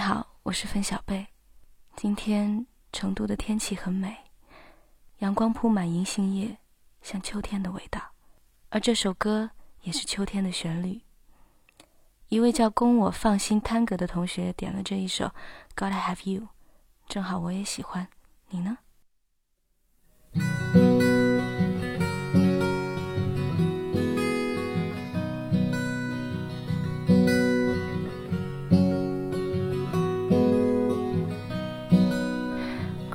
你好，我是分小贝。今天成都的天气很美，阳光铺满银杏叶，像秋天的味道。而这首歌也是秋天的旋律。一位叫“供我放心贪格”的同学点了这一首《Gotta Have You》，正好我也喜欢。你呢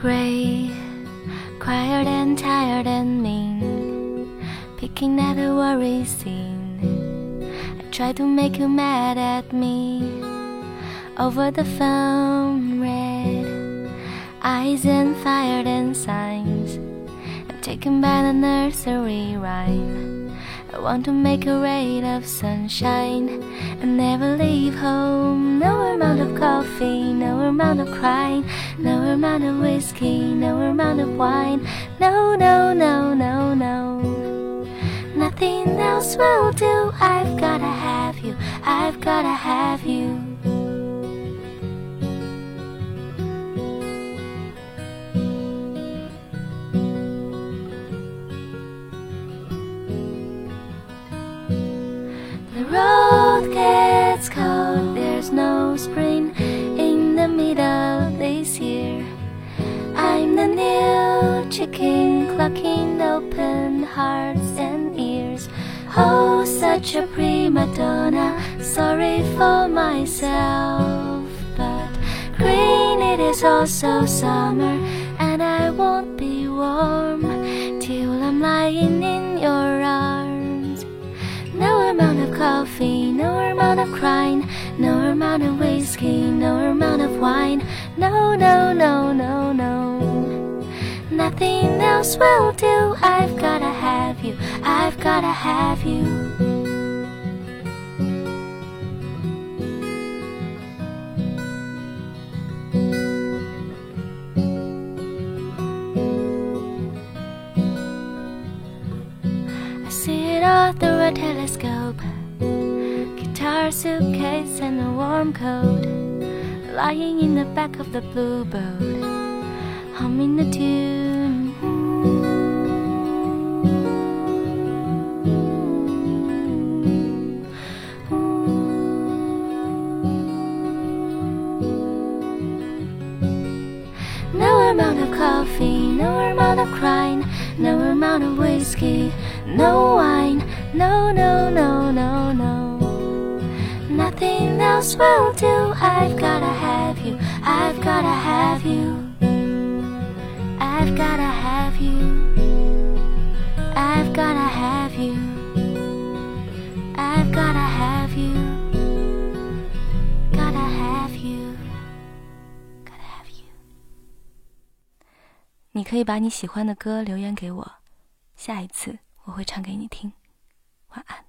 ？gray, quiet and tired and mean, picking at the worry scene. I try to make you mad at me over the phone, red eyes and fired and signs. I'm taken by the nursery rhyme. I want to make a ray of sunshine and never leave home. No amount of coffee, amount of crying, no amount of whiskey, no amount of wine. No, no, no, no, no. Nothing else will do. I've gotta have you, I've gotta have you. The road gets cold, there's no spring chicken clucking open hearts and ears. Oh, such a prima donna, sorry for myself. But green, it is also summer, and I won't be warm till I'm lying in your arms. No amount of coffee, no amount of crying, no amount of whiskey, no amount of wine. No, no, no, no. Nothing else will do. I've gotta have you, I've gotta have you. I see it all through a telescope. Guitar, suitcase, and a warm coat. Lying in the back of the blue boat, humming the tune. Amount of coffee, no amount of crying, no amount of whiskey, no wine, no, no, no, no, no. Nothing else will do. I've gotta have you, I've gotta have 你可以把你喜欢的歌留言给我，下一次我会唱给你听。晚安。